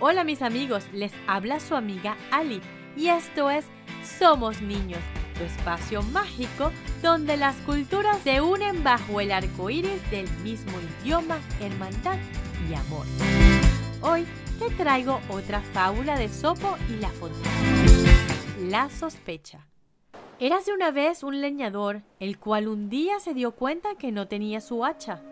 Hola mis amigos, les habla su amiga Ali y esto es Somos Niños, tu espacio mágico donde las culturas se unen bajo el arco iris del mismo idioma, hermandad y amor. Hoy te traigo otra fábula de Sopo y la Fontana. La sospecha. Érase una vez un leñador, el cual un día se dio cuenta que no tenía su hacha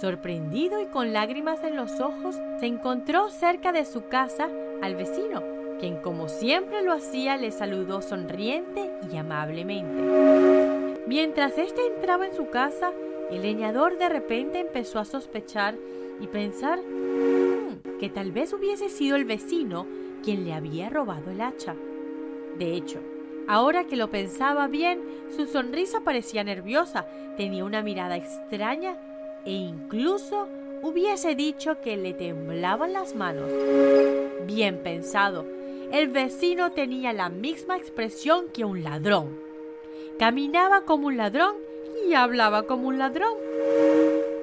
Sorprendido y con lágrimas en los ojos, se encontró cerca de su casa al vecino, quien como siempre lo hacía le saludó sonriente y amablemente. Mientras éste entraba en su casa, el leñador de repente empezó a sospechar y pensar hmm, que tal vez hubiese sido el vecino quien le había robado el hacha. De hecho, ahora que lo pensaba bien, su sonrisa parecía nerviosa, tenía una mirada extraña e incluso hubiese dicho que le temblaban las manos. Bien pensado, el vecino tenía la misma expresión que un ladrón. Caminaba como un ladrón y hablaba como un ladrón.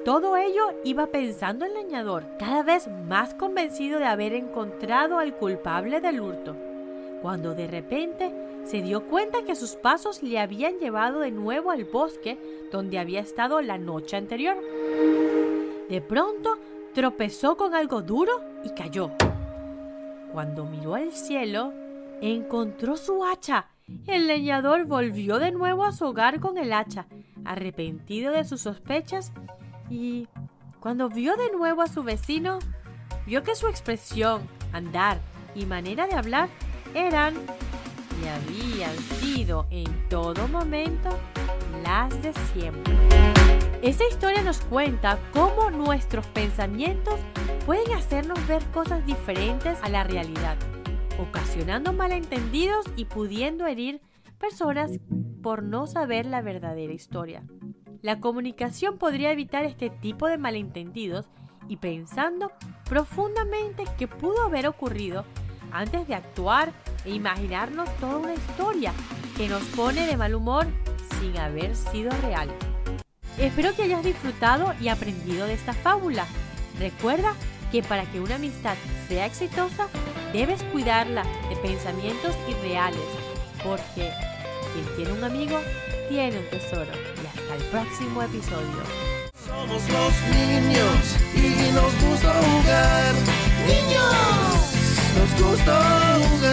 Todo ello iba pensando el leñador, cada vez más convencido de haber encontrado al culpable del hurto, cuando de repente se dio cuenta que sus pasos le habían llevado de nuevo al bosque donde había estado la noche anterior. De pronto tropezó con algo duro y cayó. Cuando miró al cielo, encontró su hacha. El leñador volvió de nuevo a su hogar con el hacha, arrepentido de sus sospechas, y cuando vio de nuevo a su vecino, vio que su expresión, andar y manera de hablar eran y habían sido en todo momento las de siempre. Esta historia nos cuenta cómo nuestros pensamientos pueden hacernos ver cosas diferentes a la realidad, ocasionando malentendidos y pudiendo herir personas por no saber la verdadera historia. La comunicación podría evitar este tipo de malentendidos y pensando profundamente qué pudo haber ocurrido antes de actuar e imaginarnos toda una historia que nos pone de mal humor sin haber sido real. Espero que hayas disfrutado y aprendido de esta fábula. Recuerda que para que una amistad sea exitosa, debes cuidarla de pensamientos irreales, porque quien tiene un amigo tiene un tesoro. Y hasta el próximo episodio. Somos los niños y nos gusta jugar. Niños, nos gusta jugar.